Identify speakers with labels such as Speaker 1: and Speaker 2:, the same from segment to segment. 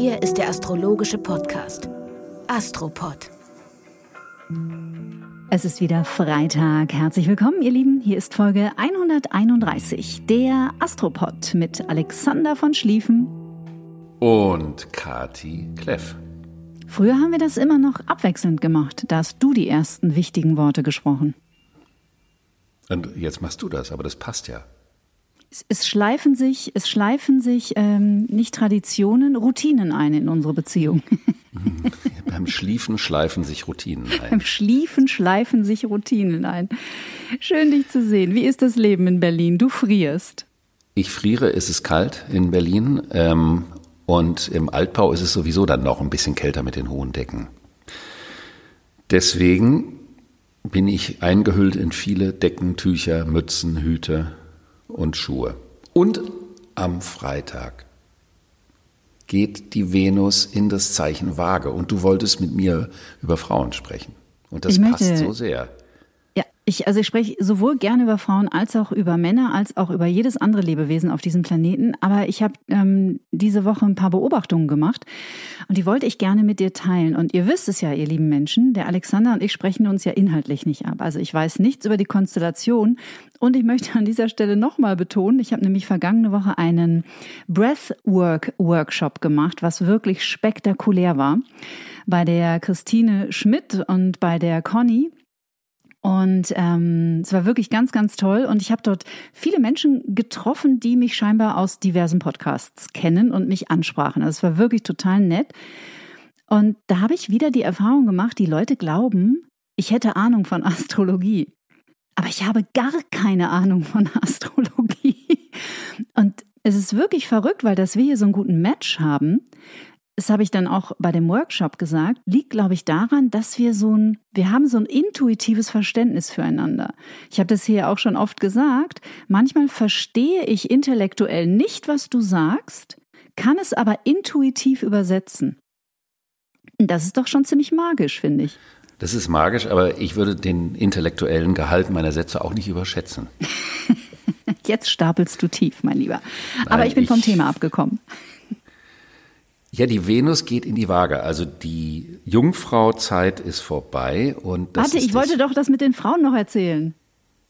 Speaker 1: Hier ist der astrologische Podcast Astropod.
Speaker 2: Es ist wieder Freitag. Herzlich willkommen, ihr Lieben. Hier ist Folge 131, der Astropod mit Alexander von Schlieffen
Speaker 3: und Kati Kleff.
Speaker 2: Früher haben wir das immer noch abwechselnd gemacht. Da hast du die ersten wichtigen Worte gesprochen.
Speaker 3: Und jetzt machst du das, aber das passt ja.
Speaker 2: Es, schleifen sich, es schleifen sich ähm, nicht Traditionen, Routinen ein in unsere Beziehung.
Speaker 3: Beim Schliefen schleifen sich Routinen ein.
Speaker 2: Beim Schliefen schleifen sich Routinen ein. Schön, dich zu sehen. Wie ist das Leben in Berlin? Du frierst.
Speaker 3: Ich friere, es ist kalt in Berlin. Ähm, und im Altbau ist es sowieso dann noch ein bisschen kälter mit den hohen Decken. Deswegen bin ich eingehüllt in viele Decken, Tücher, Mützen, Hüte und Schuhe. Und am Freitag geht die Venus in das Zeichen Waage. Und du wolltest mit mir über Frauen sprechen. Und das passt so sehr.
Speaker 2: Ich, also ich spreche sowohl gerne über Frauen als auch über Männer, als auch über jedes andere Lebewesen auf diesem Planeten. Aber ich habe ähm, diese Woche ein paar Beobachtungen gemacht und die wollte ich gerne mit dir teilen. Und ihr wisst es ja, ihr lieben Menschen, der Alexander und ich sprechen uns ja inhaltlich nicht ab. Also ich weiß nichts über die Konstellation und ich möchte an dieser Stelle nochmal betonen, ich habe nämlich vergangene Woche einen Breathwork-Workshop gemacht, was wirklich spektakulär war. Bei der Christine Schmidt und bei der Conny. Und ähm, es war wirklich ganz, ganz toll. Und ich habe dort viele Menschen getroffen, die mich scheinbar aus diversen Podcasts kennen und mich ansprachen. Also es war wirklich total nett. Und da habe ich wieder die Erfahrung gemacht, die Leute glauben, ich hätte Ahnung von Astrologie. Aber ich habe gar keine Ahnung von Astrologie. Und es ist wirklich verrückt, weil dass wir hier so einen guten Match haben, das habe ich dann auch bei dem Workshop gesagt, liegt, glaube ich, daran, dass wir so ein, wir haben so ein intuitives Verständnis füreinander. Ich habe das hier auch schon oft gesagt. Manchmal verstehe ich intellektuell nicht, was du sagst, kann es aber intuitiv übersetzen. Das ist doch schon ziemlich magisch, finde ich.
Speaker 3: Das ist magisch, aber ich würde den intellektuellen Gehalt meiner Sätze auch nicht überschätzen.
Speaker 2: Jetzt stapelst du tief, mein Lieber. Aber Nein, ich bin vom Thema abgekommen.
Speaker 3: Ja, die Venus geht in die Waage. Also die Jungfrauzeit ist vorbei. Und
Speaker 2: Warte, ich wollte doch das mit den Frauen noch erzählen.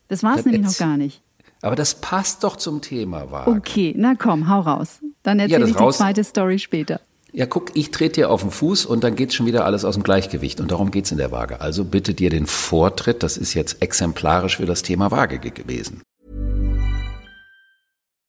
Speaker 2: Das war es nämlich noch gar nicht.
Speaker 3: Aber das passt doch zum Thema Waage.
Speaker 2: Okay, na komm, hau raus. Dann erzähle ja, ich die zweite Story später.
Speaker 3: Ja, guck, ich trete dir auf den Fuß und dann geht schon wieder alles aus dem Gleichgewicht. Und darum geht es in der Waage. Also bitte dir den Vortritt. Das ist jetzt exemplarisch für das Thema Waage gewesen.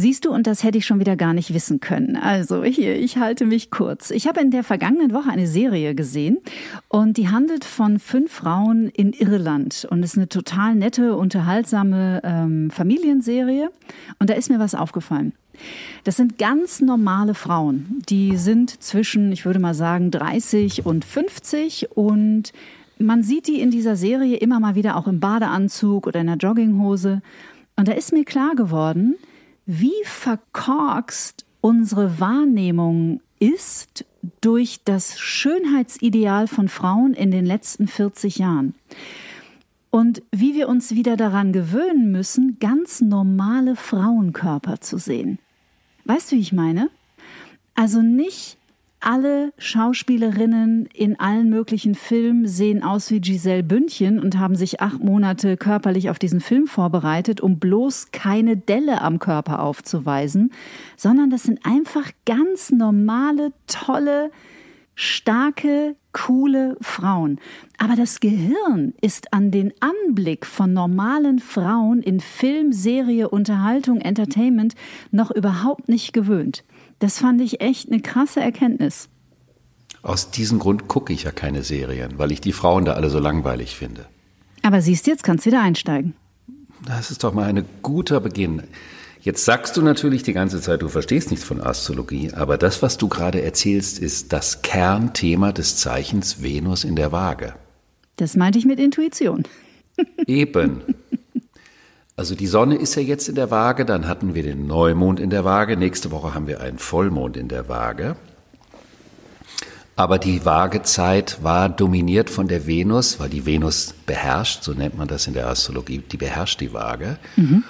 Speaker 2: Siehst du, und das hätte ich schon wieder gar nicht wissen können. Also hier, ich halte mich kurz. Ich habe in der vergangenen Woche eine Serie gesehen und die handelt von fünf Frauen in Irland und ist eine total nette, unterhaltsame ähm, Familienserie. Und da ist mir was aufgefallen. Das sind ganz normale Frauen. Die sind zwischen, ich würde mal sagen, 30 und 50 und man sieht die in dieser Serie immer mal wieder auch im Badeanzug oder in der Jogginghose. Und da ist mir klar geworden, wie verkorkst unsere Wahrnehmung ist durch das Schönheitsideal von Frauen in den letzten 40 Jahren. Und wie wir uns wieder daran gewöhnen müssen, ganz normale Frauenkörper zu sehen. Weißt du, wie ich meine? Also nicht alle Schauspielerinnen in allen möglichen Filmen sehen aus wie Giselle Bündchen und haben sich acht Monate körperlich auf diesen Film vorbereitet, um bloß keine Delle am Körper aufzuweisen, sondern das sind einfach ganz normale, tolle, starke, coole Frauen. Aber das Gehirn ist an den Anblick von normalen Frauen in Film, Serie, Unterhaltung, Entertainment noch überhaupt nicht gewöhnt. Das fand ich echt eine krasse Erkenntnis.
Speaker 3: Aus diesem Grund gucke ich ja keine Serien, weil ich die Frauen da alle so langweilig finde.
Speaker 2: Aber siehst du, jetzt kannst du wieder einsteigen.
Speaker 3: Das ist doch mal ein guter Beginn. Jetzt sagst du natürlich die ganze Zeit, du verstehst nichts von Astrologie, aber das, was du gerade erzählst, ist das Kernthema des Zeichens Venus in der Waage.
Speaker 2: Das meinte ich mit Intuition.
Speaker 3: Eben. Also die Sonne ist ja jetzt in der Waage, dann hatten wir den Neumond in der Waage, nächste Woche haben wir einen Vollmond in der Waage. Aber die Waagezeit war dominiert von der Venus, weil die Venus beherrscht, so nennt man das in der Astrologie, die beherrscht die Waage. Mhm.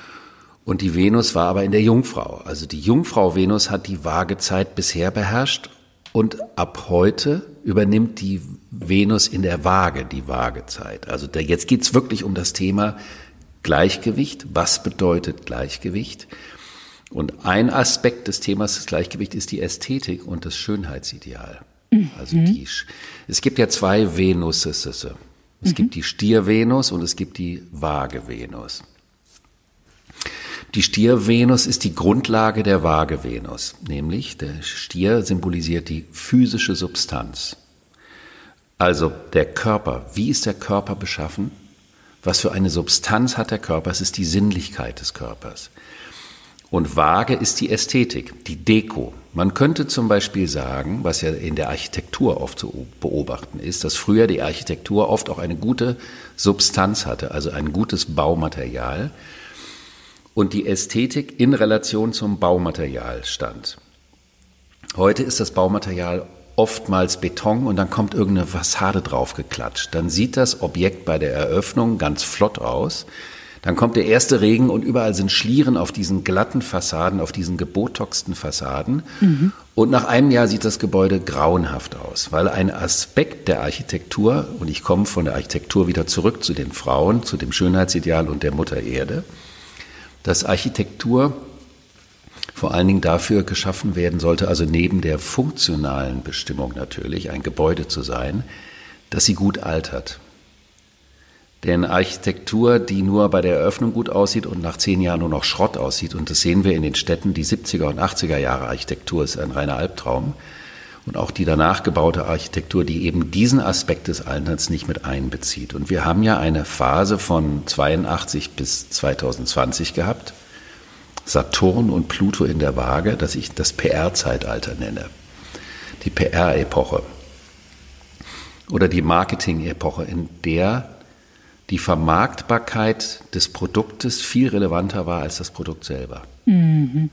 Speaker 3: Und die Venus war aber in der Jungfrau. Also die Jungfrau Venus hat die Waagezeit bisher beherrscht und ab heute übernimmt die Venus in der Waage die Waagezeit. Also da, jetzt geht's wirklich um das Thema Gleichgewicht. Was bedeutet Gleichgewicht? Und ein Aspekt des Themas des Gleichgewichts ist die Ästhetik und das Schönheitsideal. Mhm. Also die, es gibt ja zwei Venuses. Es mhm. gibt die Stier-Venus und es gibt die Waage-Venus. Die Stier-Venus ist die Grundlage der Waage-Venus, nämlich der Stier symbolisiert die physische Substanz. Also der Körper. Wie ist der Körper beschaffen? Was für eine Substanz hat der Körper? Es ist die Sinnlichkeit des Körpers. Und Waage ist die Ästhetik, die Deko. Man könnte zum Beispiel sagen, was ja in der Architektur oft zu beobachten ist, dass früher die Architektur oft auch eine gute Substanz hatte, also ein gutes Baumaterial und die Ästhetik in Relation zum Baumaterial stand. Heute ist das Baumaterial oftmals Beton und dann kommt irgendeine Fassade draufgeklatscht. Dann sieht das Objekt bei der Eröffnung ganz flott aus. Dann kommt der erste Regen und überall sind Schlieren auf diesen glatten Fassaden, auf diesen gebotoxten Fassaden. Mhm. Und nach einem Jahr sieht das Gebäude grauenhaft aus, weil ein Aspekt der Architektur, und ich komme von der Architektur wieder zurück zu den Frauen, zu dem Schönheitsideal und der Mutter Erde, dass Architektur vor allen Dingen dafür geschaffen werden sollte, also neben der funktionalen Bestimmung natürlich, ein Gebäude zu sein, dass sie gut altert. Denn Architektur, die nur bei der Eröffnung gut aussieht und nach zehn Jahren nur noch Schrott aussieht, und das sehen wir in den Städten, die 70er und 80er Jahre Architektur ist ein reiner Albtraum. Und auch die danach gebaute Architektur, die eben diesen Aspekt des Alterns nicht mit einbezieht. Und wir haben ja eine Phase von 82 bis 2020 gehabt, Saturn und Pluto in der Waage, das ich das PR-Zeitalter nenne. Die PR-Epoche oder die Marketing-Epoche, in der die Vermarktbarkeit des Produktes viel relevanter war als das Produkt selber. Mhm.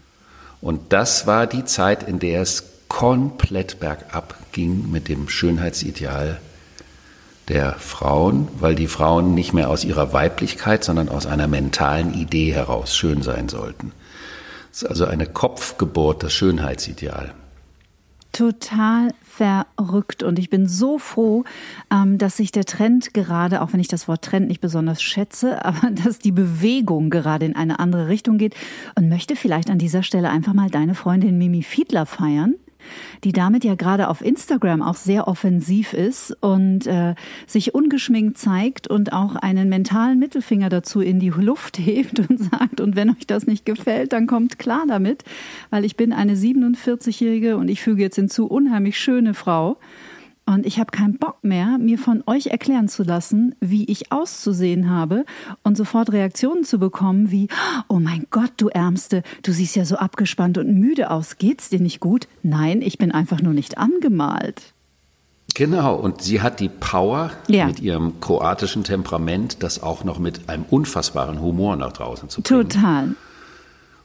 Speaker 3: Und das war die Zeit, in der es komplett bergab ging mit dem Schönheitsideal der Frauen, weil die Frauen nicht mehr aus ihrer Weiblichkeit, sondern aus einer mentalen Idee heraus schön sein sollten. Es ist also eine Kopfgeburt, das Schönheitsideal.
Speaker 2: Total verrückt. Und ich bin so froh, ähm, dass sich der Trend gerade, auch wenn ich das Wort Trend nicht besonders schätze, aber dass die Bewegung gerade in eine andere Richtung geht. Und möchte vielleicht an dieser Stelle einfach mal deine Freundin Mimi Fiedler feiern die damit ja gerade auf Instagram auch sehr offensiv ist und äh, sich ungeschminkt zeigt und auch einen mentalen Mittelfinger dazu in die Luft hebt und sagt, und wenn euch das nicht gefällt, dann kommt klar damit, weil ich bin eine 47-jährige und ich füge jetzt hinzu unheimlich schöne Frau und ich habe keinen Bock mehr, mir von euch erklären zu lassen, wie ich auszusehen habe und sofort Reaktionen zu bekommen wie, oh mein Gott, du Ärmste, du siehst ja so abgespannt und müde aus, geht's dir nicht gut? Nein, ich bin einfach nur nicht angemalt.
Speaker 3: Genau, und sie hat die Power ja. mit ihrem kroatischen Temperament, das auch noch mit einem unfassbaren Humor nach draußen zu bringen.
Speaker 2: Total.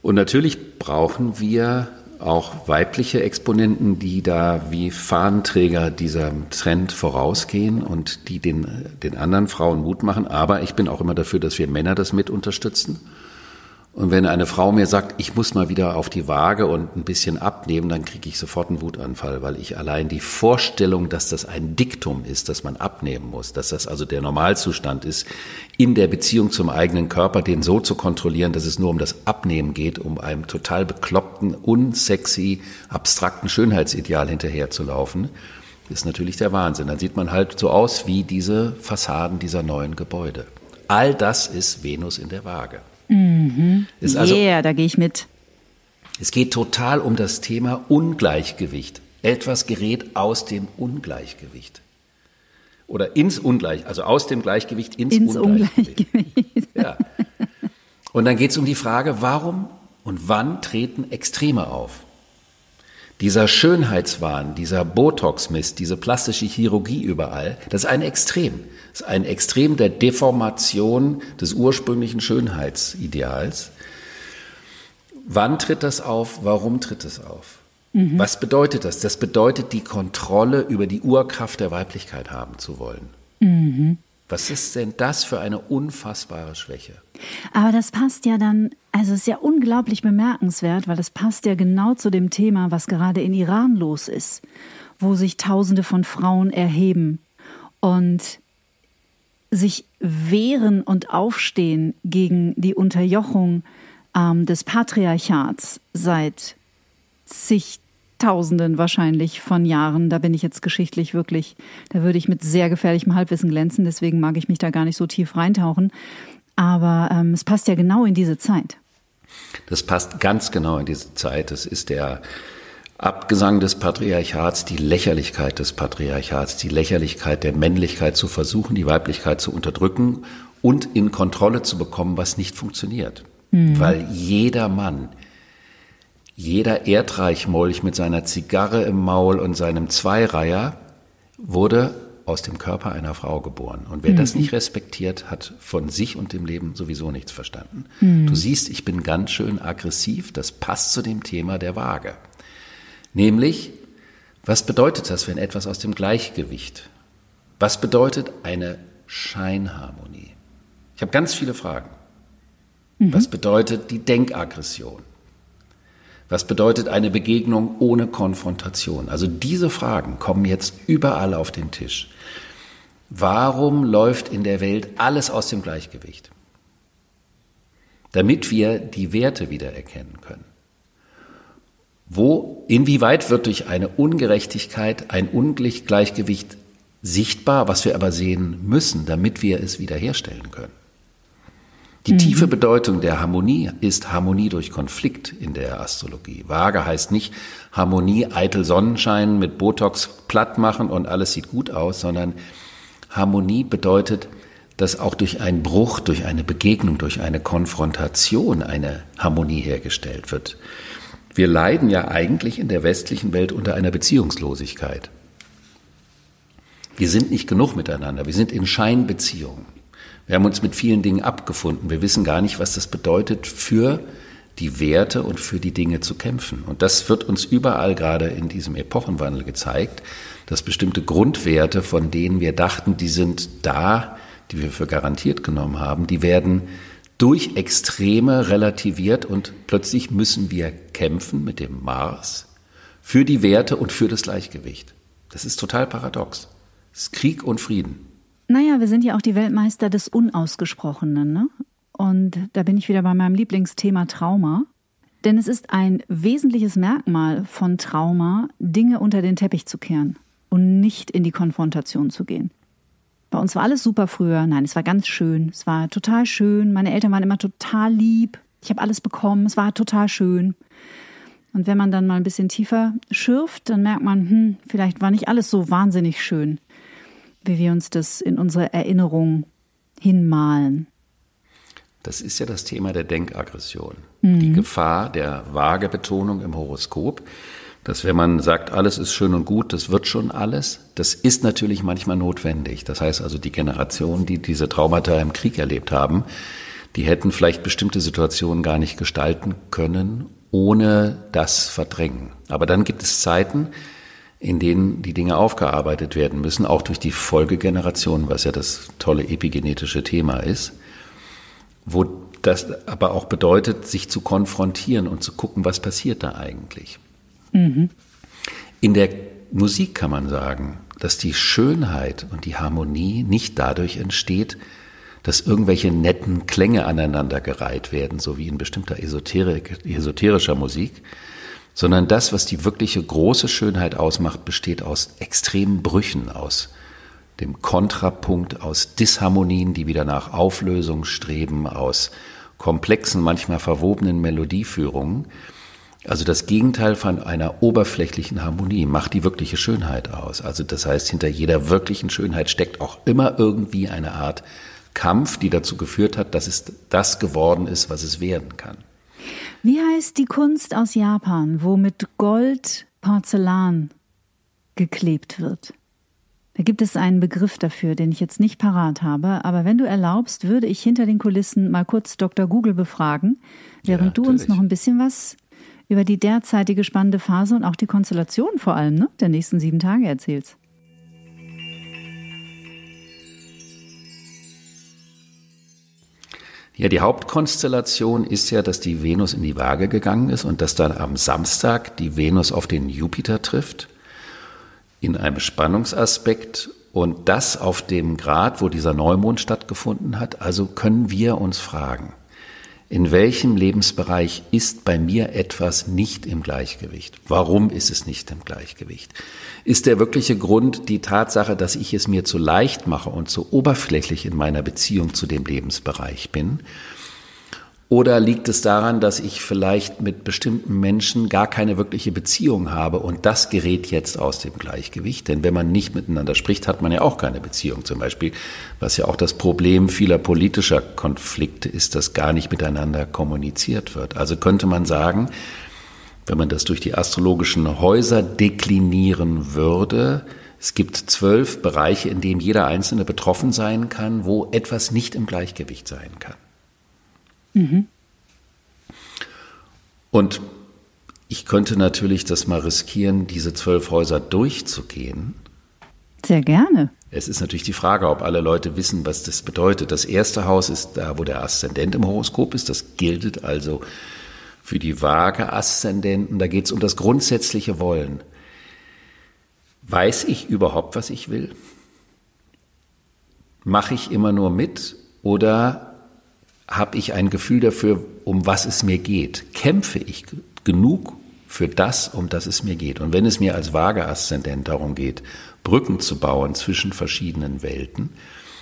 Speaker 3: Und natürlich brauchen wir auch weibliche Exponenten, die da wie Fahnenträger dieser Trend vorausgehen und die den, den anderen Frauen Mut machen. Aber ich bin auch immer dafür, dass wir Männer das mit unterstützen. Und wenn eine Frau mir sagt, ich muss mal wieder auf die Waage und ein bisschen abnehmen, dann kriege ich sofort einen Wutanfall, weil ich allein die Vorstellung, dass das ein Diktum ist, dass man abnehmen muss, dass das also der Normalzustand ist, in der Beziehung zum eigenen Körper, den so zu kontrollieren, dass es nur um das Abnehmen geht, um einem total bekloppten, unsexy, abstrakten Schönheitsideal hinterherzulaufen, ist natürlich der Wahnsinn. Dann sieht man halt so aus wie diese Fassaden dieser neuen Gebäude. All das ist Venus in der Waage.
Speaker 2: Mhm. Ist also, yeah, da gehe ich mit.
Speaker 3: Es geht total um das Thema Ungleichgewicht. Etwas gerät aus dem Ungleichgewicht. Oder ins Ungleich, also aus dem Gleichgewicht ins, ins Ungleichgewicht. Ungleichgewicht. Ja. Und dann geht es um die Frage, warum und wann treten Extreme auf? Dieser Schönheitswahn, dieser Botox-Mist, diese plastische Chirurgie überall, das ist ein Extrem. Das ist ein Extrem der Deformation des ursprünglichen Schönheitsideals. Wann tritt das auf? Warum tritt es auf? Mhm. Was bedeutet das? Das bedeutet, die Kontrolle über die Urkraft der Weiblichkeit haben zu wollen. Mhm. Was ist denn das für eine unfassbare Schwäche?
Speaker 2: Aber das passt ja dann, also es ist ja unglaublich bemerkenswert, weil es passt ja genau zu dem Thema, was gerade in Iran los ist, wo sich Tausende von Frauen erheben und sich wehren und aufstehen gegen die Unterjochung ähm, des Patriarchats seit zig Tausenden wahrscheinlich von Jahren. Da bin ich jetzt geschichtlich wirklich, da würde ich mit sehr gefährlichem Halbwissen glänzen. Deswegen mag ich mich da gar nicht so tief reintauchen. Aber ähm, es passt ja genau in diese Zeit.
Speaker 3: Das passt ganz genau in diese Zeit. Das ist der Abgesang des Patriarchats, die Lächerlichkeit des Patriarchats, die Lächerlichkeit der Männlichkeit zu versuchen, die Weiblichkeit zu unterdrücken und in Kontrolle zu bekommen, was nicht funktioniert. Mhm. Weil jeder Mann, jeder Erdreichmolch mit seiner Zigarre im Maul und seinem Zweireiher wurde aus dem Körper einer Frau geboren. Und wer mhm. das nicht respektiert, hat von sich und dem Leben sowieso nichts verstanden. Mhm. Du siehst, ich bin ganz schön aggressiv. Das passt zu dem Thema der Waage. Nämlich, was bedeutet das, wenn etwas aus dem Gleichgewicht? Was bedeutet eine Scheinharmonie? Ich habe ganz viele Fragen. Mhm. Was bedeutet die Denkaggression? Was bedeutet eine Begegnung ohne Konfrontation? Also diese Fragen kommen jetzt überall auf den Tisch. Warum läuft in der Welt alles aus dem Gleichgewicht? Damit wir die Werte wiedererkennen können. Wo, inwieweit wird durch eine Ungerechtigkeit ein Ungleichgewicht sichtbar, was wir aber sehen müssen, damit wir es wiederherstellen können? Die mhm. tiefe Bedeutung der Harmonie ist Harmonie durch Konflikt in der Astrologie. Waage heißt nicht Harmonie, eitel Sonnenschein mit Botox platt machen und alles sieht gut aus, sondern Harmonie bedeutet, dass auch durch einen Bruch, durch eine Begegnung, durch eine Konfrontation eine Harmonie hergestellt wird. Wir leiden ja eigentlich in der westlichen Welt unter einer Beziehungslosigkeit. Wir sind nicht genug miteinander, wir sind in Scheinbeziehungen. Wir haben uns mit vielen Dingen abgefunden. Wir wissen gar nicht, was das bedeutet, für die Werte und für die Dinge zu kämpfen. Und das wird uns überall gerade in diesem Epochenwandel gezeigt, dass bestimmte Grundwerte, von denen wir dachten, die sind da, die wir für garantiert genommen haben, die werden durch Extreme relativiert und plötzlich müssen wir kämpfen mit dem Mars für die Werte und für das Gleichgewicht. Das ist total paradox. Es ist Krieg und Frieden.
Speaker 2: Naja, wir sind ja auch die Weltmeister des Unausgesprochenen. Ne? Und da bin ich wieder bei meinem Lieblingsthema Trauma. Denn es ist ein wesentliches Merkmal von Trauma, Dinge unter den Teppich zu kehren und nicht in die Konfrontation zu gehen. Bei uns war alles super früher. Nein, es war ganz schön. Es war total schön. Meine Eltern waren immer total lieb. Ich habe alles bekommen. Es war total schön. Und wenn man dann mal ein bisschen tiefer schürft, dann merkt man, hm, vielleicht war nicht alles so wahnsinnig schön wie wir uns das in unsere Erinnerung hinmalen.
Speaker 3: Das ist ja das Thema der Denkaggression. Mhm. Die Gefahr der Vagebetonung im Horoskop, dass wenn man sagt, alles ist schön und gut, das wird schon alles, das ist natürlich manchmal notwendig. Das heißt also, die Generationen, die diese Traumata im Krieg erlebt haben, die hätten vielleicht bestimmte Situationen gar nicht gestalten können, ohne das Verdrängen. Aber dann gibt es Zeiten, in denen die Dinge aufgearbeitet werden müssen, auch durch die Folgegeneration, was ja das tolle epigenetische Thema ist, wo das aber auch bedeutet, sich zu konfrontieren und zu gucken, was passiert da eigentlich. Mhm. In der Musik kann man sagen, dass die Schönheit und die Harmonie nicht dadurch entsteht, dass irgendwelche netten Klänge aneinandergereiht werden, so wie in bestimmter esoterischer Musik, sondern das, was die wirkliche große Schönheit ausmacht, besteht aus extremen Brüchen, aus dem Kontrapunkt, aus Disharmonien, die wieder nach Auflösung streben, aus komplexen, manchmal verwobenen Melodieführungen. Also das Gegenteil von einer oberflächlichen Harmonie macht die wirkliche Schönheit aus. Also das heißt, hinter jeder wirklichen Schönheit steckt auch immer irgendwie eine Art Kampf, die dazu geführt hat, dass es das geworden ist, was es werden kann.
Speaker 2: Wie heißt die Kunst aus Japan, wo mit Gold Porzellan geklebt wird? Da gibt es einen Begriff dafür, den ich jetzt nicht parat habe, aber wenn du erlaubst, würde ich hinter den Kulissen mal kurz Dr. Google befragen, während ja, du uns noch ein bisschen was über die derzeitige spannende Phase und auch die Konstellation vor allem ne, der nächsten sieben Tage erzählst.
Speaker 3: Ja, die Hauptkonstellation ist ja, dass die Venus in die Waage gegangen ist und dass dann am Samstag die Venus auf den Jupiter trifft in einem Spannungsaspekt und das auf dem Grad, wo dieser Neumond stattgefunden hat. Also können wir uns fragen, in welchem Lebensbereich ist bei mir etwas nicht im Gleichgewicht? Warum ist es nicht im Gleichgewicht? Ist der wirkliche Grund die Tatsache, dass ich es mir zu leicht mache und zu oberflächlich in meiner Beziehung zu dem Lebensbereich bin? Oder liegt es daran, dass ich vielleicht mit bestimmten Menschen gar keine wirkliche Beziehung habe und das gerät jetzt aus dem Gleichgewicht? Denn wenn man nicht miteinander spricht, hat man ja auch keine Beziehung zum Beispiel. Was ja auch das Problem vieler politischer Konflikte ist, dass gar nicht miteinander kommuniziert wird. Also könnte man sagen, wenn man das durch die astrologischen Häuser deklinieren würde, es gibt zwölf Bereiche, in denen jeder Einzelne betroffen sein kann, wo etwas nicht im Gleichgewicht sein kann. Mhm. Und ich könnte natürlich das mal riskieren, diese zwölf Häuser durchzugehen.
Speaker 2: Sehr gerne.
Speaker 3: Es ist natürlich die Frage, ob alle Leute wissen, was das bedeutet. Das erste Haus ist da, wo der Aszendent im Horoskop ist. Das gilt also für die Waage-Aszendenten. Da geht es um das grundsätzliche Wollen. Weiß ich überhaupt, was ich will? Mache ich immer nur mit oder habe ich ein Gefühl dafür, um was es mir geht. Kämpfe ich genug für das, um das es mir geht. Und wenn es mir als Waage-Aszendent darum geht, Brücken zu bauen zwischen verschiedenen Welten,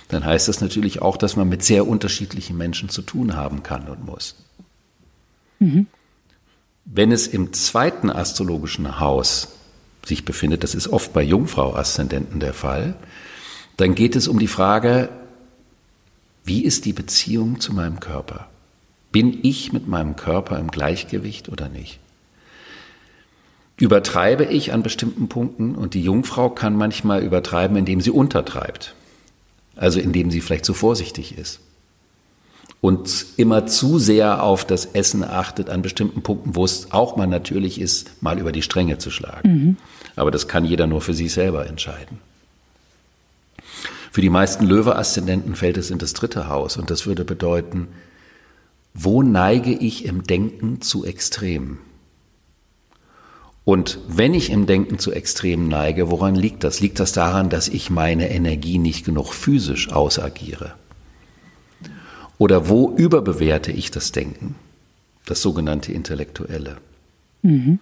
Speaker 3: dann heißt das natürlich auch, dass man mit sehr unterschiedlichen Menschen zu tun haben kann und muss. Mhm. Wenn es im zweiten astrologischen Haus sich befindet, das ist oft bei Jungfrau-Aszendenten der Fall, dann geht es um die Frage, wie ist die Beziehung zu meinem Körper? Bin ich mit meinem Körper im Gleichgewicht oder nicht? Übertreibe ich an bestimmten Punkten und die Jungfrau kann manchmal übertreiben, indem sie untertreibt. Also indem sie vielleicht zu vorsichtig ist und immer zu sehr auf das Essen achtet an bestimmten Punkten, wo es auch mal natürlich ist, mal über die Stränge zu schlagen. Mhm. Aber das kann jeder nur für sich selber entscheiden. Für die meisten Löwe-Aszendenten fällt es in das dritte Haus und das würde bedeuten, wo neige ich im Denken zu Extremen? Und wenn ich im Denken zu Extremen neige, woran liegt das? Liegt das daran, dass ich meine Energie nicht genug physisch ausagiere? Oder wo überbewerte ich das Denken? Das sogenannte Intellektuelle. Mhm.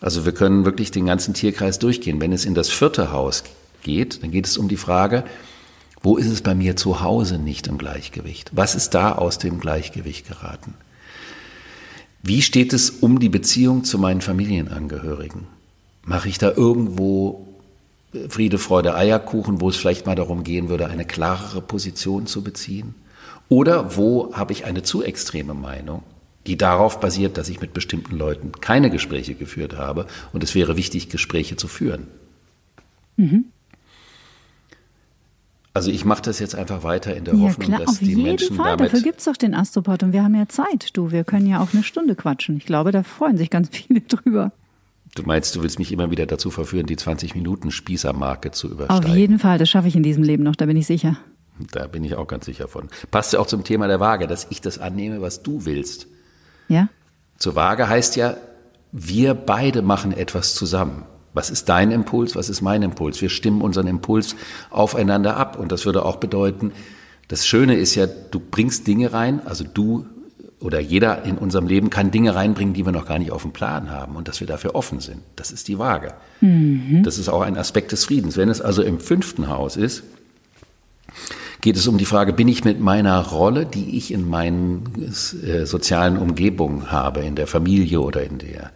Speaker 3: Also wir können wirklich den ganzen Tierkreis durchgehen. Wenn es in das vierte Haus geht, dann geht es um die Frage, wo ist es bei mir zu Hause nicht im Gleichgewicht? Was ist da aus dem Gleichgewicht geraten? Wie steht es um die Beziehung zu meinen Familienangehörigen? Mache ich da irgendwo Friede, Freude, Eierkuchen, wo es vielleicht mal darum gehen würde, eine klarere Position zu beziehen? Oder wo habe ich eine zu extreme Meinung, die darauf basiert, dass ich mit bestimmten Leuten keine Gespräche geführt habe und es wäre wichtig, Gespräche zu führen? Mhm. Also ich mache das jetzt einfach weiter in der ja, Hoffnung, klar, dass die Menschen
Speaker 2: Fall.
Speaker 3: damit...
Speaker 2: Dafür gibt es doch den Astropod und wir haben ja Zeit, du. Wir können ja auch eine Stunde quatschen. Ich glaube, da freuen sich ganz viele drüber.
Speaker 3: Du meinst, du willst mich immer wieder dazu verführen, die 20-Minuten-Spießermarke zu übersteigen?
Speaker 2: Auf jeden Fall, das schaffe ich in diesem Leben noch, da bin ich sicher.
Speaker 3: Da bin ich auch ganz sicher von. Passt ja auch zum Thema der Waage, dass ich das annehme, was du willst.
Speaker 2: Ja?
Speaker 3: Zur Waage heißt ja, wir beide machen etwas zusammen. Was ist dein Impuls? Was ist mein Impuls? Wir stimmen unseren Impuls aufeinander ab. Und das würde auch bedeuten, das Schöne ist ja, du bringst Dinge rein, also du oder jeder in unserem Leben kann Dinge reinbringen, die wir noch gar nicht auf dem Plan haben und dass wir dafür offen sind. Das ist die Waage. Mhm. Das ist auch ein Aspekt des Friedens. Wenn es also im fünften Haus ist, geht es um die Frage, bin ich mit meiner Rolle, die ich in meinen äh, sozialen Umgebungen habe, in der Familie oder in der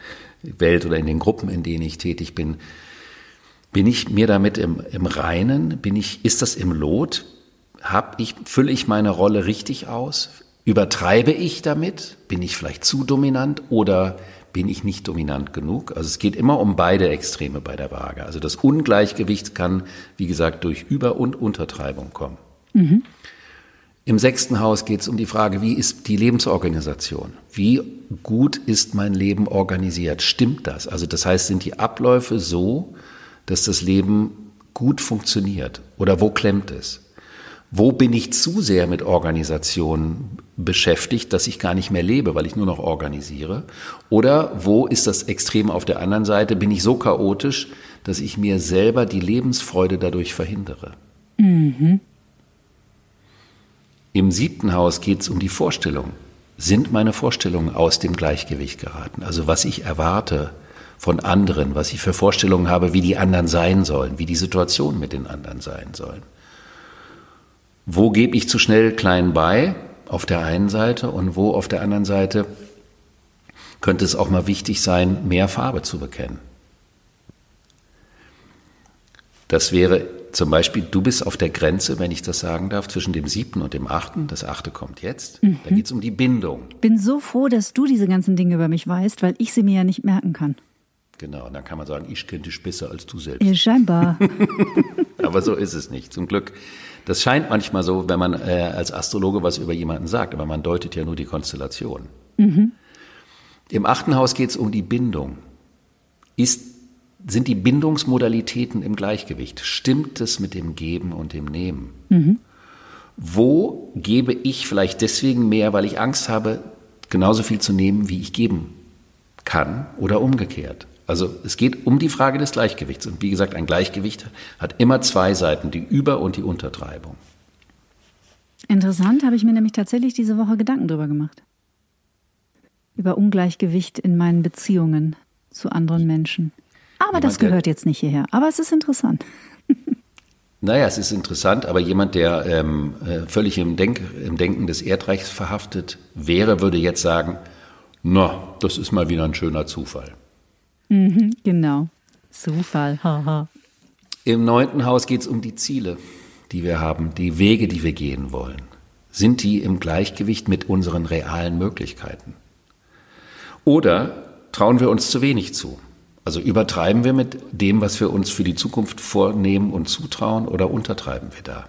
Speaker 3: Welt oder in den Gruppen, in denen ich tätig bin, bin ich mir damit im, im Reinen? Bin ich, ist das im Lot? Hab ich, fülle ich meine Rolle richtig aus? Übertreibe ich damit? Bin ich vielleicht zu dominant oder bin ich nicht dominant genug? Also es geht immer um beide Extreme bei der Waage. Also das Ungleichgewicht kann, wie gesagt, durch Über- und Untertreibung kommen. Mhm. Im sechsten Haus geht es um die Frage, wie ist die Lebensorganisation? Wie gut ist mein Leben organisiert? Stimmt das? Also das heißt, sind die Abläufe so, dass das Leben gut funktioniert? Oder wo klemmt es? Wo bin ich zu sehr mit Organisation beschäftigt, dass ich gar nicht mehr lebe, weil ich nur noch organisiere? Oder wo ist das Extrem auf der anderen Seite? Bin ich so chaotisch, dass ich mir selber die Lebensfreude dadurch verhindere? Mhm. Im siebten Haus geht es um die Vorstellung. Sind meine Vorstellungen aus dem Gleichgewicht geraten? Also was ich erwarte von anderen, was ich für Vorstellungen habe, wie die anderen sein sollen, wie die Situation mit den anderen sein sollen. Wo gebe ich zu schnell klein bei auf der einen Seite und wo auf der anderen Seite könnte es auch mal wichtig sein, mehr Farbe zu bekennen. Das wäre zum Beispiel, du bist auf der Grenze, wenn ich das sagen darf, zwischen dem siebten und dem achten. Das achte kommt jetzt. Mhm. Da geht es um die Bindung.
Speaker 2: Bin so froh, dass du diese ganzen Dinge über mich weißt, weil ich sie mir ja nicht merken kann.
Speaker 3: Genau, und dann kann man sagen, ich kenne dich besser als du selbst.
Speaker 2: Ja, scheinbar.
Speaker 3: Aber so ist es nicht, zum Glück. Das scheint manchmal so, wenn man äh, als Astrologe was über jemanden sagt, aber man deutet ja nur die Konstellation. Mhm. Im achten Haus geht es um die Bindung. Ist, sind die Bindungsmodalitäten im Gleichgewicht? Stimmt es mit dem Geben und dem Nehmen? Mhm. Wo gebe ich vielleicht deswegen mehr, weil ich Angst habe, genauso viel zu nehmen, wie ich geben kann oder umgekehrt? Also es geht um die Frage des Gleichgewichts. Und wie gesagt, ein Gleichgewicht hat immer zwei Seiten, die Über- und die Untertreibung.
Speaker 2: Interessant, habe ich mir nämlich tatsächlich diese Woche Gedanken darüber gemacht. Über Ungleichgewicht in meinen Beziehungen zu anderen Menschen. Aber jemand, das gehört jetzt nicht hierher. Aber es ist interessant.
Speaker 3: Naja, es ist interessant, aber jemand, der ähm, äh, völlig im, Denk, im Denken des Erdreichs verhaftet wäre, würde jetzt sagen, na, das ist mal wieder ein schöner Zufall.
Speaker 2: Mhm, genau. Zufall, haha.
Speaker 3: Im neunten Haus geht es um die Ziele, die wir haben, die Wege, die wir gehen wollen. Sind die im Gleichgewicht mit unseren realen Möglichkeiten? Oder trauen wir uns zu wenig zu? Also übertreiben wir mit dem, was wir uns für die Zukunft vornehmen und zutrauen, oder untertreiben wir da?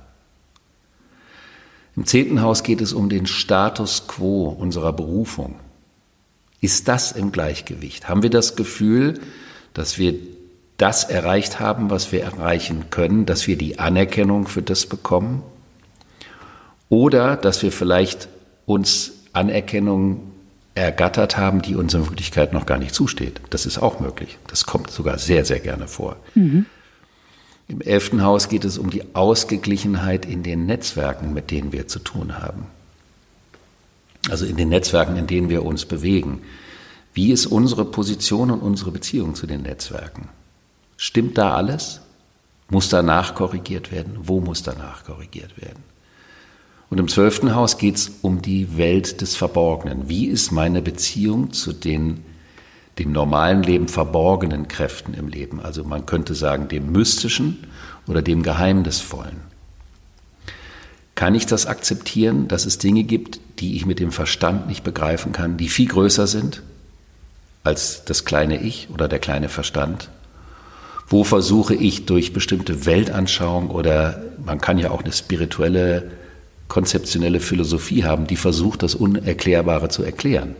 Speaker 3: Im zehnten Haus geht es um den Status quo unserer Berufung. Ist das im Gleichgewicht? Haben wir das Gefühl, dass wir das erreicht haben, was wir erreichen können, dass wir die Anerkennung für das bekommen? Oder dass wir vielleicht uns Anerkennung ergattert haben, die uns in Wirklichkeit noch gar nicht zusteht. Das ist auch möglich. Das kommt sogar sehr, sehr gerne vor. Mhm. Im elften Haus geht es um die Ausgeglichenheit in den Netzwerken, mit denen wir zu tun haben also in den Netzwerken, in denen wir uns bewegen. Wie ist unsere Position und unsere Beziehung zu den Netzwerken? Stimmt da alles? Muss danach korrigiert werden? Wo muss danach korrigiert werden? Und im zwölften Haus geht es um die Welt des Verborgenen. Wie ist meine Beziehung zu den dem normalen Leben verborgenen Kräften im Leben? Also man könnte sagen dem Mystischen oder dem Geheimnisvollen. Kann ich das akzeptieren, dass es Dinge gibt, die ich mit dem Verstand nicht begreifen kann, die viel größer sind als das kleine Ich oder der kleine Verstand? Wo versuche ich durch bestimmte Weltanschauung oder man kann ja auch eine spirituelle, konzeptionelle Philosophie haben, die versucht, das Unerklärbare zu erklären?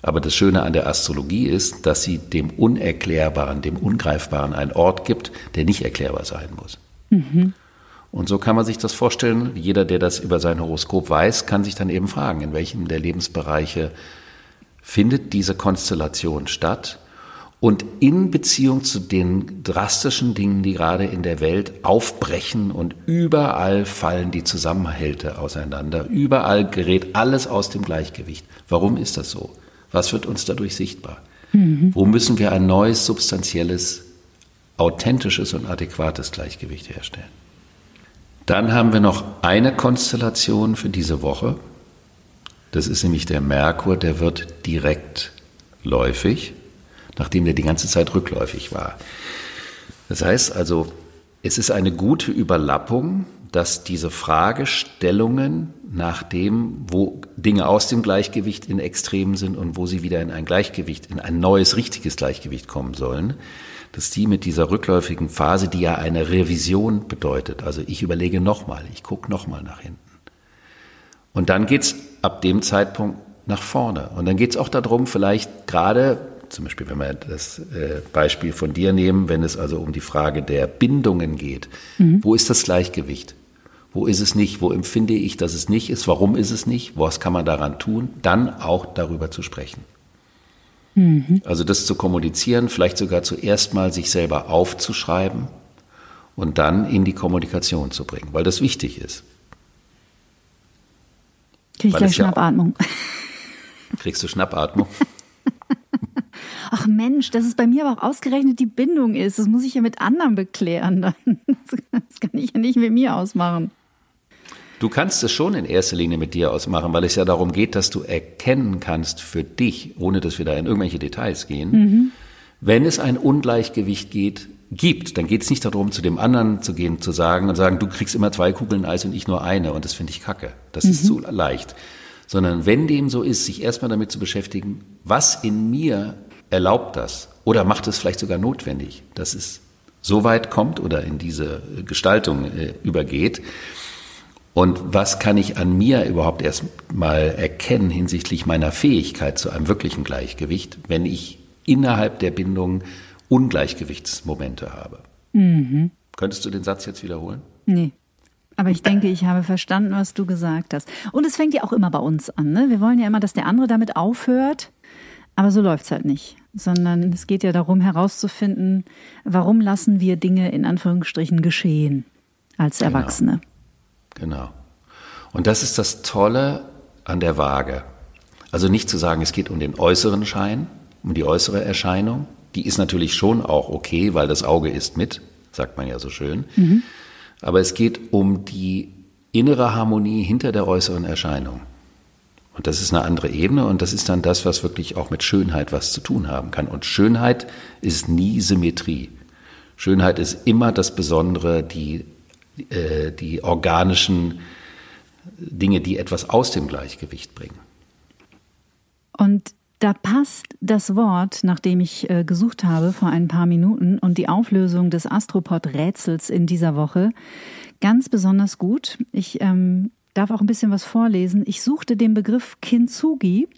Speaker 3: Aber das Schöne an der Astrologie ist, dass sie dem Unerklärbaren, dem Ungreifbaren einen Ort gibt, der nicht erklärbar sein muss. Mhm. Und so kann man sich das vorstellen. Jeder, der das über sein Horoskop weiß, kann sich dann eben fragen, in welchem der Lebensbereiche findet diese Konstellation statt und in Beziehung zu den drastischen Dingen, die gerade in der Welt aufbrechen und überall fallen die Zusammenhälte auseinander, überall gerät alles aus dem Gleichgewicht. Warum ist das so? Was wird uns dadurch sichtbar? Mhm. Wo müssen wir ein neues, substanzielles, authentisches und adäquates Gleichgewicht herstellen? Dann haben wir noch eine Konstellation für diese Woche. Das ist nämlich der Merkur, der wird direkt läufig, nachdem der die ganze Zeit rückläufig war. Das heißt also, es ist eine gute Überlappung, dass diese Fragestellungen nach dem, wo Dinge aus dem Gleichgewicht in Extremen sind und wo sie wieder in ein Gleichgewicht, in ein neues, richtiges Gleichgewicht kommen sollen, dass die mit dieser rückläufigen Phase, die ja eine Revision bedeutet, also ich überlege nochmal, ich gucke nochmal nach hinten. Und dann geht's ab dem Zeitpunkt nach vorne. Und dann geht's auch darum, vielleicht gerade, zum Beispiel, wenn wir das äh, Beispiel von dir nehmen, wenn es also um die Frage der Bindungen geht, mhm. wo ist das Gleichgewicht? Wo ist es nicht? Wo empfinde ich, dass es nicht ist? Warum ist es nicht? Was kann man daran tun? Dann auch darüber zu sprechen. Mhm. Also das zu kommunizieren, vielleicht sogar zuerst mal sich selber aufzuschreiben und dann in die Kommunikation zu bringen, weil das wichtig ist.
Speaker 2: Krieg ich gleich Schnappatmung. Ja
Speaker 3: kriegst du Schnappatmung?
Speaker 2: Ach Mensch, dass es bei mir aber auch ausgerechnet die Bindung ist. Das muss ich ja mit anderen beklären. Dann. Das kann ich ja nicht mit mir ausmachen.
Speaker 3: Du kannst es schon in erster Linie mit dir ausmachen, weil es ja darum geht, dass du erkennen kannst für dich, ohne dass wir da in irgendwelche Details gehen, mhm. wenn es ein Ungleichgewicht geht, gibt, dann geht es nicht darum, zu dem anderen zu gehen, zu sagen und sagen, du kriegst immer zwei Kugeln Eis und ich nur eine und das finde ich kacke. Das mhm. ist zu leicht. Sondern wenn dem so ist, sich erstmal damit zu beschäftigen, was in mir erlaubt das oder macht es vielleicht sogar notwendig, dass es so weit kommt oder in diese Gestaltung äh, übergeht. Und was kann ich an mir überhaupt erstmal erkennen hinsichtlich meiner Fähigkeit zu einem wirklichen Gleichgewicht, wenn ich innerhalb der Bindung Ungleichgewichtsmomente habe? Mhm. Könntest du den Satz jetzt wiederholen?
Speaker 2: Nee. Aber ich denke, ich habe verstanden, was du gesagt hast. Und es fängt ja auch immer bei uns an. Ne? Wir wollen ja immer, dass der andere damit aufhört. Aber so läuft es halt nicht. Sondern es geht ja darum herauszufinden, warum lassen wir Dinge in Anführungsstrichen geschehen als genau. Erwachsene.
Speaker 3: Genau. genau. Und das ist das Tolle an der Waage. Also nicht zu sagen, es geht um den äußeren Schein, um die äußere Erscheinung. Die ist natürlich schon auch okay, weil das Auge ist mit, sagt man ja so schön. Mhm. Aber es geht um die innere Harmonie hinter der äußeren Erscheinung. Und das ist eine andere Ebene und das ist dann das, was wirklich auch mit Schönheit was zu tun haben kann. Und Schönheit ist nie Symmetrie. Schönheit ist immer das Besondere, die, äh, die organischen Dinge, die etwas aus dem Gleichgewicht bringen.
Speaker 2: Und da passt das Wort, nach dem ich äh, gesucht habe vor ein paar Minuten und die Auflösung des Astropod-Rätsels in dieser Woche ganz besonders gut. Ich ähm, darf auch ein bisschen was vorlesen. Ich suchte den Begriff Kintsugi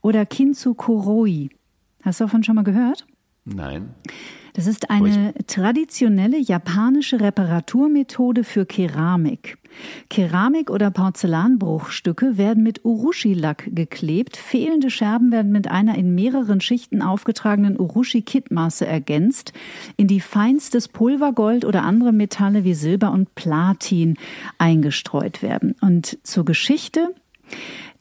Speaker 2: oder Kintsukuroi. Hast du davon schon mal gehört?
Speaker 3: Nein.
Speaker 2: Das ist eine traditionelle japanische Reparaturmethode für Keramik. Keramik- oder Porzellanbruchstücke werden mit Urushi-Lack geklebt. Fehlende Scherben werden mit einer in mehreren Schichten aufgetragenen Urushi-Kitmasse ergänzt, in die feinstes Pulvergold oder andere Metalle wie Silber und Platin eingestreut werden. Und zur Geschichte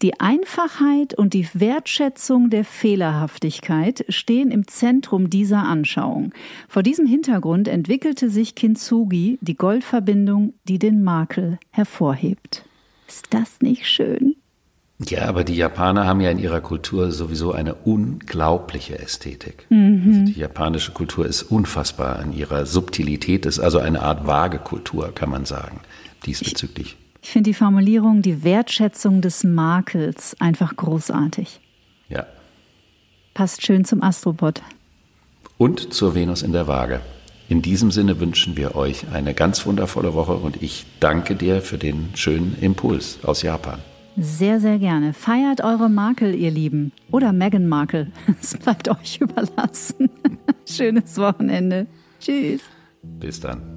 Speaker 2: die Einfachheit und die Wertschätzung der Fehlerhaftigkeit stehen im Zentrum dieser Anschauung. Vor diesem Hintergrund entwickelte sich Kintsugi, die Goldverbindung, die den Makel hervorhebt. Ist das nicht schön?
Speaker 3: Ja, aber die Japaner haben ja in ihrer Kultur sowieso eine unglaubliche Ästhetik. Mhm. Also die japanische Kultur ist unfassbar in ihrer Subtilität, ist also eine Art vage Kultur, kann man sagen, diesbezüglich.
Speaker 2: Ich ich finde die Formulierung, die Wertschätzung des Makels einfach großartig.
Speaker 3: Ja.
Speaker 2: Passt schön zum Astropod.
Speaker 3: Und zur Venus in der Waage. In diesem Sinne wünschen wir euch eine ganz wundervolle Woche und ich danke dir für den schönen Impuls aus Japan.
Speaker 2: Sehr, sehr gerne. Feiert eure Makel, ihr Lieben. Oder Meghan Markle. Es bleibt euch überlassen. Schönes Wochenende. Tschüss.
Speaker 3: Bis dann.